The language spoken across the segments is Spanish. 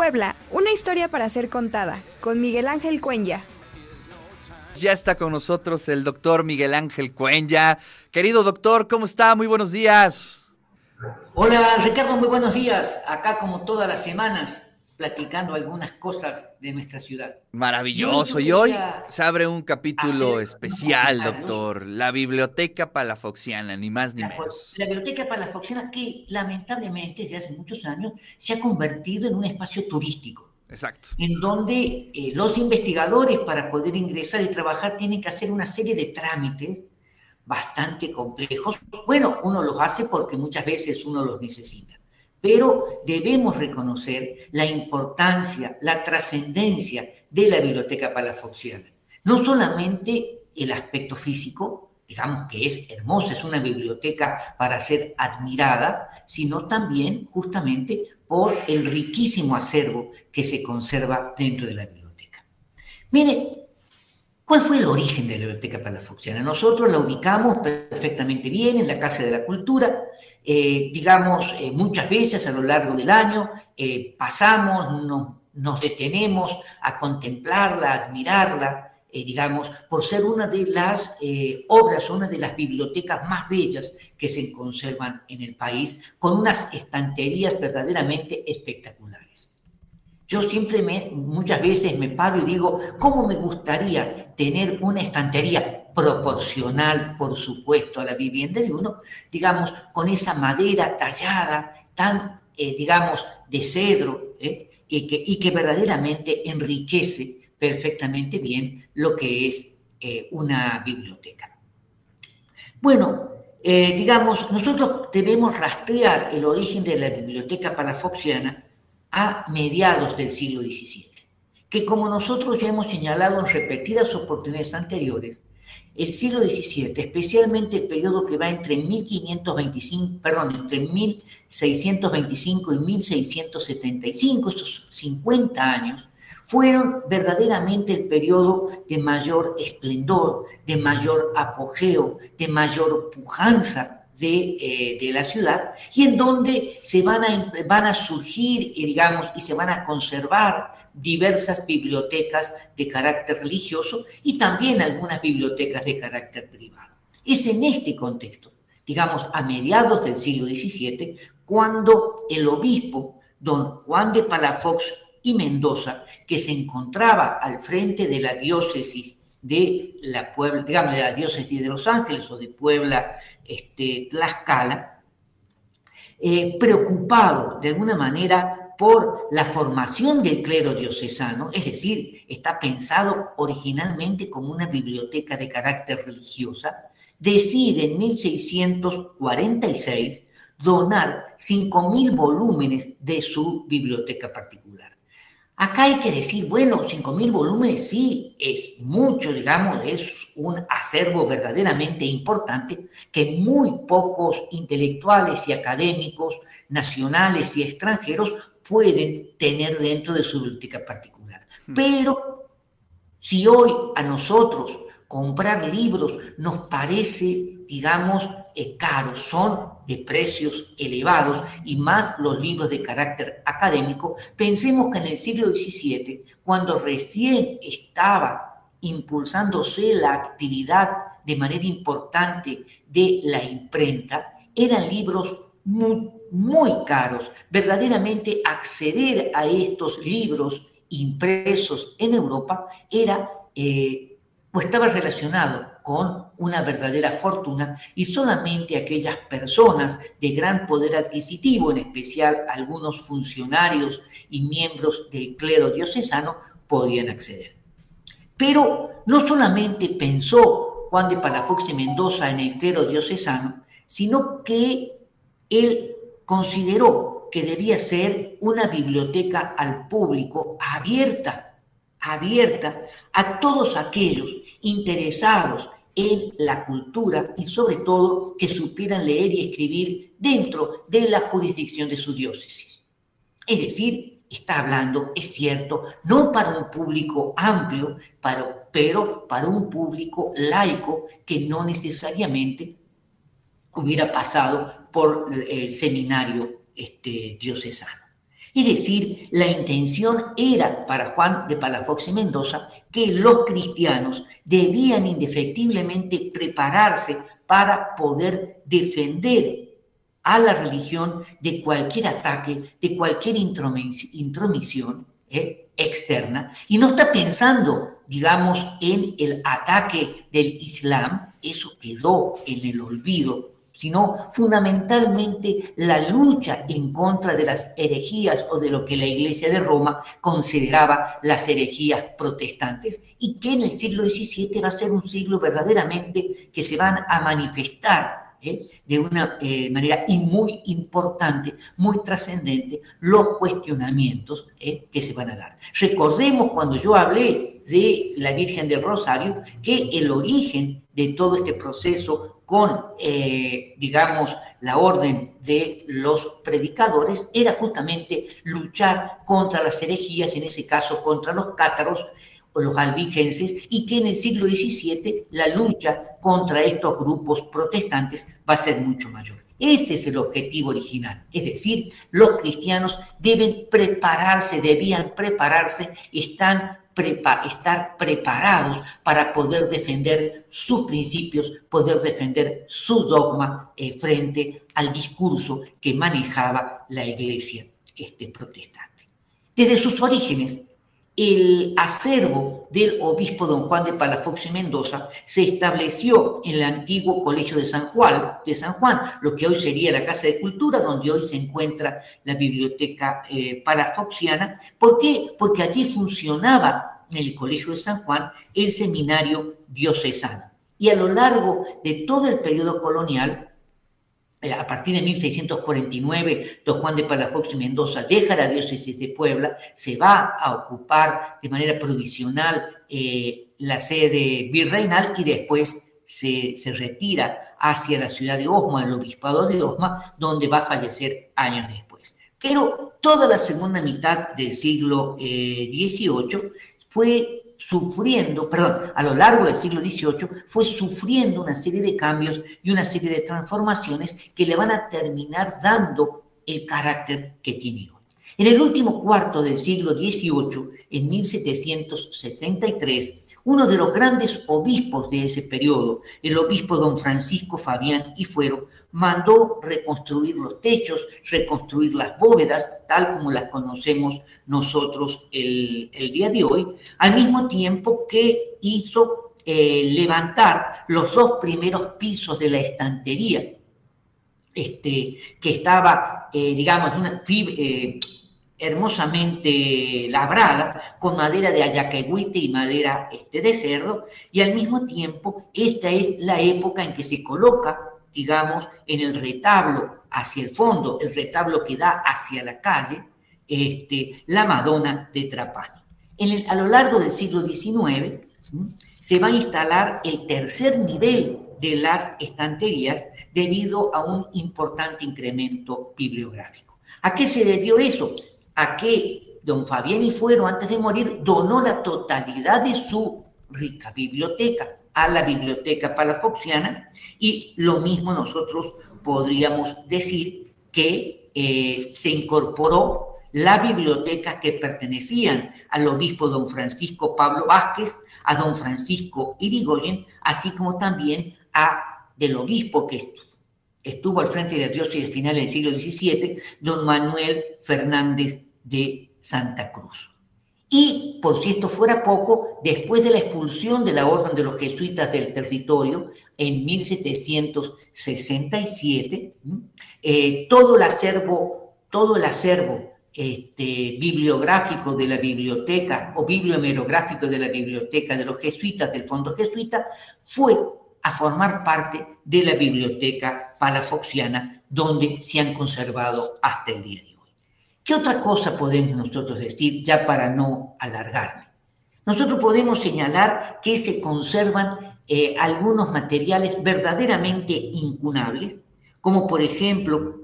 Puebla, una historia para ser contada, con Miguel Ángel Cuenya. Ya está con nosotros el doctor Miguel Ángel Cuenya. Querido doctor, ¿cómo está? Muy buenos días. Hola Ricardo, muy buenos días. Acá como todas las semanas, platicando algunas cosas de nuestra ciudad. Maravilloso. Y hoy se abre un capítulo especial, doctor. La Biblioteca Palafoxiana, ni más ni menos. La Biblioteca Palafoxiana que lamentablemente desde hace muchos años se ha convertido en un espacio turístico. Exacto. En donde eh, los investigadores para poder ingresar y trabajar tienen que hacer una serie de trámites bastante complejos. Bueno, uno los hace porque muchas veces uno los necesita. Pero debemos reconocer la importancia, la trascendencia de la biblioteca palafoxiana. No solamente el aspecto físico, digamos que es hermosa, es una biblioteca para ser admirada, sino también justamente por el riquísimo acervo que se conserva dentro de la biblioteca. Mire, ¿cuál fue el origen de la biblioteca palafoxiana? Nosotros la ubicamos perfectamente bien en la Casa de la Cultura, eh, digamos, eh, muchas veces a lo largo del año eh, pasamos, nos detenemos a contemplarla, a admirarla, digamos, por ser una de las obras, una de las bibliotecas más bellas que se conservan en el país, con unas estanterías verdaderamente espectaculares. Yo siempre muchas veces me paro y digo, ¿cómo me gustaría tener una estantería proporcional, por supuesto, a la vivienda de uno, digamos, con esa madera tallada, tan, eh, digamos, de cedro, ¿eh? y, que, y, que, verdaderamente enriquece perfectamente bien lo que es eh, una biblioteca. Bueno, digamos, nosotros debemos rastrear el origen de la biblioteca palafoxiana a mediados del siglo XVII, que como nosotros ya hemos señalado en repetidas oportunidades anteriores, el siglo XVII, especialmente el periodo que va entre 1525, perdón, entre 1625 y 1675, estos 50 años, fueron verdaderamente el periodo de mayor esplendor, de mayor apogeo, de mayor pujanza de, eh, de, la ciudad y en donde se van a, van a surgir, eh, digamos, y se van a conservar diversas bibliotecas de carácter religioso y también algunas bibliotecas de carácter privado. Es en este contexto, digamos, a mediados del siglo XVII, cuando el obispo don Juan de Palafox y Mendoza, que se encontraba al frente de la diócesis de la Puebla, digamos, de la diócesis de Los Ángeles o de Puebla, este, Tlaxcala, eh, preocupado de alguna manera por la formación del clero diocesano, es decir, está pensado originalmente como una biblioteca de carácter religiosa, decide en 1646 donar 5.000 volúmenes de su biblioteca particular. Acá hay que decir, bueno, 5.000 volúmenes sí es mucho, digamos, es un acervo verdaderamente importante que muy pocos intelectuales y académicos nacionales y extranjeros pueden tener dentro de su biblioteca particular. Mm. Pero si hoy a nosotros comprar libros nos parece, digamos, eh, caro, son de precios elevados y más los libros de carácter académico, pensemos que en el siglo XVII, cuando recién estaba impulsándose la actividad de manera importante de la imprenta, eran libros muy muy caros. Verdaderamente acceder a estos libros impresos en Europa era eh, o estaba relacionado con una verdadera fortuna y solamente aquellas personas de gran poder adquisitivo, en especial algunos funcionarios y miembros del clero diocesano, podían acceder. Pero no solamente pensó Juan de Palafox y Mendoza en el clero diocesano, sino que él consideró que debía ser una biblioteca al público abierta, abierta a todos aquellos interesados en la cultura y sobre todo que supieran leer y escribir dentro de la jurisdicción de su diócesis. Es decir, está hablando, es cierto, no para un público amplio, pero para un público laico que no necesariamente hubiera pasado por el seminario este, diocesano. Es decir, la intención era para Juan de Palafox y Mendoza que los cristianos debían indefectiblemente prepararse para poder defender a la religión de cualquier ataque, de cualquier intromisión ¿eh? externa, y no está pensando, digamos, en el ataque del Islam, eso quedó en el olvido sino fundamentalmente la lucha en contra de las herejías o de lo que la Iglesia de Roma consideraba las herejías protestantes y que en el siglo XVII va a ser un siglo verdaderamente que se van a manifestar ¿eh? de una eh, manera muy importante, muy trascendente, los cuestionamientos ¿eh? que se van a dar. Recordemos cuando yo hablé de la Virgen del Rosario que el origen de todo este proceso con, eh, digamos, la orden de los predicadores era justamente luchar contra las herejías, en ese caso contra los cátaros o los albigenses, y que en el siglo XVII la lucha contra estos grupos protestantes va a ser mucho mayor. Ese es el objetivo original. Es decir, los cristianos deben prepararse, debían prepararse, están estar preparados para poder defender sus principios, poder defender su dogma frente al discurso que manejaba la iglesia este, protestante. Desde sus orígenes, el acervo del obispo don Juan de Palafox y Mendoza se estableció en el antiguo Colegio de San Juan, de San Juan, lo que hoy sería la Casa de Cultura, donde hoy se encuentra la Biblioteca eh, Palafoxiana. ¿Por qué? Porque allí funcionaba en el Colegio de San Juan el seminario diocesano. Y a lo largo de todo el periodo colonial, a partir de 1649, don Juan de Palafox y Mendoza deja la diócesis de Puebla, se va a ocupar de manera provisional eh, la sede virreinal y después se, se, retira hacia la ciudad de Osma, el obispado de Osma, donde va a fallecer años después. Pero toda la segunda mitad del siglo XVIII eh, fue sufriendo, perdón, a lo largo del siglo XVIII, fue sufriendo una serie de cambios y una serie de transformaciones que le van a terminar dando el carácter que tiene. En el último cuarto del siglo XVIII, en 1773, uno de los grandes obispos de ese periodo, el obispo don Francisco Fabián y Fuero, mandó reconstruir los techos, reconstruir las bóvedas, tal como las conocemos nosotros el, día de hoy, al mismo tiempo que hizo eh, levantar los dos primeros pisos de la estantería, este, que estaba, eh, digamos, una, eh, hermosamente labrada con madera de ayacahuite y madera este, de cerdo, y al mismo tiempo esta es la época en que se coloca, digamos, en el retablo hacia el fondo, el retablo que da hacia la calle, este, la Madonna de Trapani. En a lo largo del siglo XIX se va a instalar el tercer nivel de las estanterías debido a un importante incremento bibliográfico. ¿A qué se debió eso? A que don Fabián y Fuero, antes de morir, donó la totalidad de su rica biblioteca a la biblioteca palafoxiana y lo mismo nosotros podríamos decir que eh, se incorporó la biblioteca que pertenecían al obispo don Francisco Pablo Vázquez, a don Francisco Irigoyen, así como también a del obispo que estuvo al frente de la diócesis final en el siglo XVII, don Manuel Fernández de Santa Cruz. Y, por si esto fuera poco, después de la expulsión de la Orden de los Jesuitas del territorio en 1767, eh, todo el acervo, todo el acervo este, bibliográfico de la biblioteca o bibliohemerográfico de la biblioteca de los jesuitas del Fondo Jesuita fue a formar parte de la biblioteca palafoxiana donde se han conservado hasta el día de hoy. ¿Qué otra cosa podemos nosotros decir ya para no alargarme? Nosotros podemos señalar que se conservan eh, algunos materiales verdaderamente incunables, como por ejemplo,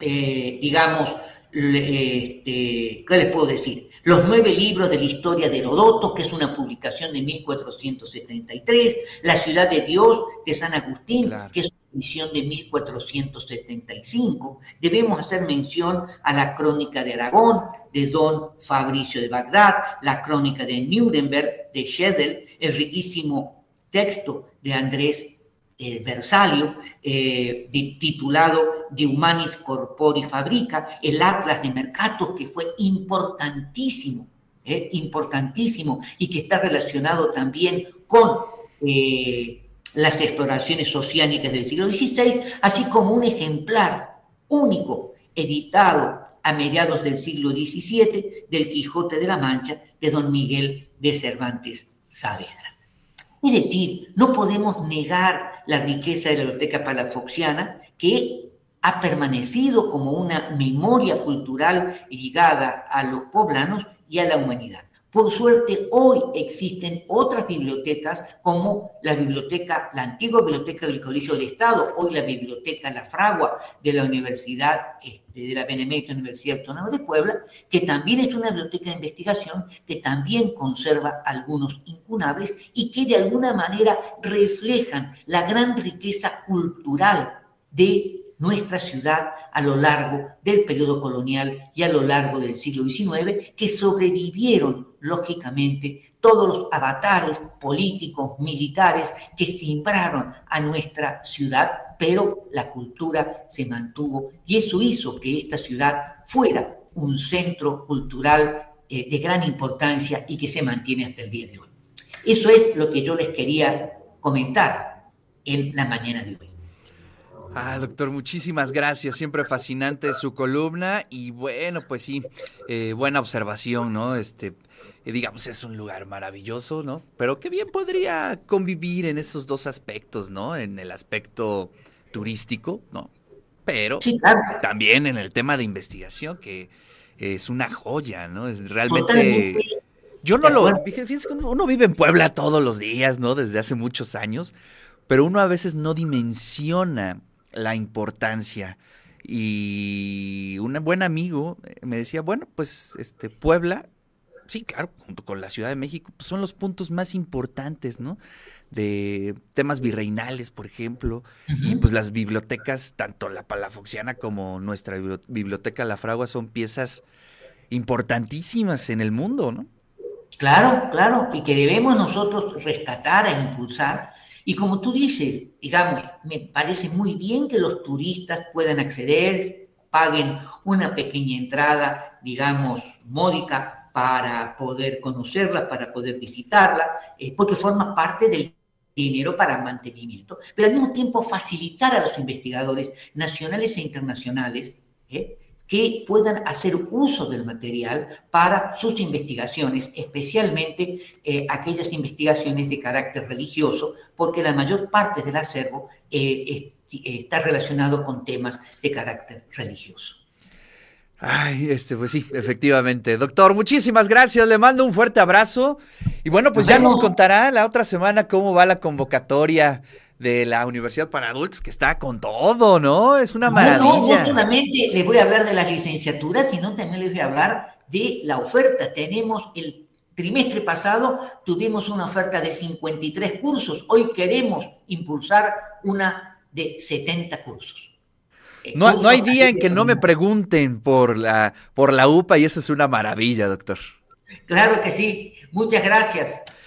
eh, digamos, este, ¿qué les puedo decir? Los nueve libros de la historia de Herodoto, que es una publicación de 1473, La ciudad de Dios de San Agustín, que es una edición de 1475. Debemos hacer mención a la crónica de Aragón de Don Fabricio de Bagdad, la crónica de Nuremberg de Schedel, el riquísimo texto de Andrés eh, Versalio, eh, titulado De Humanis Corpori Fabrica, el Atlas de Mercatos, que fue importantísimo, eh, importantísimo, y que está relacionado también con las exploraciones oceánicas del siglo XVI, así como un ejemplar único, editado a mediados del siglo XVII, del Quijote de la Mancha, de don Miguel de Cervantes Saavedra. Es decir, no podemos negar la riqueza de la biblioteca palafoxiana que ha permanecido como una memoria cultural ligada a los poblanos y a la humanidad. Por suerte, hoy existen otras bibliotecas como la biblioteca, la antigua biblioteca del Colegio del Estado, hoy la biblioteca La Fragua de la Universidad, este, de la Benemérita Universidad Autónoma de Puebla, que también es una biblioteca de investigación, que también conserva algunos incunables y que de alguna manera reflejan la gran riqueza cultural de nuestra ciudad a lo largo del periodo colonial y a lo largo del siglo XIX, que sobrevivieron, lógicamente, todos los avatares políticos, militares que simbraron a nuestra ciudad, pero la cultura se mantuvo y eso hizo que esta ciudad fuera un centro cultural eh, de gran importancia y que se mantiene hasta el día de hoy. Eso es lo que yo les quería comentar en la mañana de hoy. Ah, doctor, muchísimas gracias. Siempre fascinante su columna y bueno, pues sí, eh, buena observación, ¿no? Este, eh, digamos, es un lugar maravilloso, ¿no? Pero qué bien podría convivir en esos dos aspectos, ¿no? En el aspecto turístico, ¿no? Pero también en el tema de investigación, que es una joya, ¿no? Es realmente... Yo no lo... Fíjense que uno vive en Puebla todos los días, ¿no? Desde hace muchos años, pero uno a veces no dimensiona la importancia. Y un buen amigo me decía, bueno, pues este Puebla, sí, claro, junto con la Ciudad de México, pues son los puntos más importantes, ¿no? De temas virreinales, por ejemplo, y pues las bibliotecas, tanto la Palafoxiana como nuestra biblioteca La Fragua, son piezas importantísimas en el mundo, ¿no? Claro, claro, y que debemos nosotros rescatar e impulsar y como tú dices, digamos, me parece muy bien que los turistas puedan acceder, paguen una pequeña entrada, digamos, módica para poder conocerla, para poder visitarla, eh, porque forma parte del dinero para mantenimiento, pero al mismo tiempo facilitar a los investigadores nacionales e internacionales ¿eh? que puedan hacer uso del material para sus investigaciones, especialmente eh, aquellas investigaciones de carácter religioso, porque la mayor parte del acervo está relacionado con temas de carácter religioso. Ay, este, pues sí, efectivamente. Doctor, muchísimas gracias. Le mando un fuerte abrazo. Y bueno, pues ya nos contará la otra semana cómo va la convocatoria de la Universidad para Adultos, que está con todo, ¿no? Es una maravilla. No, no solamente les voy a hablar de las licenciaturas, sino también les voy a hablar de la oferta. Tenemos el trimestre pasado, tuvimos una oferta de 53 cursos. Hoy queremos impulsar una de 70 cursos. Eh, no, no hay día en que no me pregunten por la, por la UPA y eso es una maravilla, doctor. Claro que sí. Muchas gracias.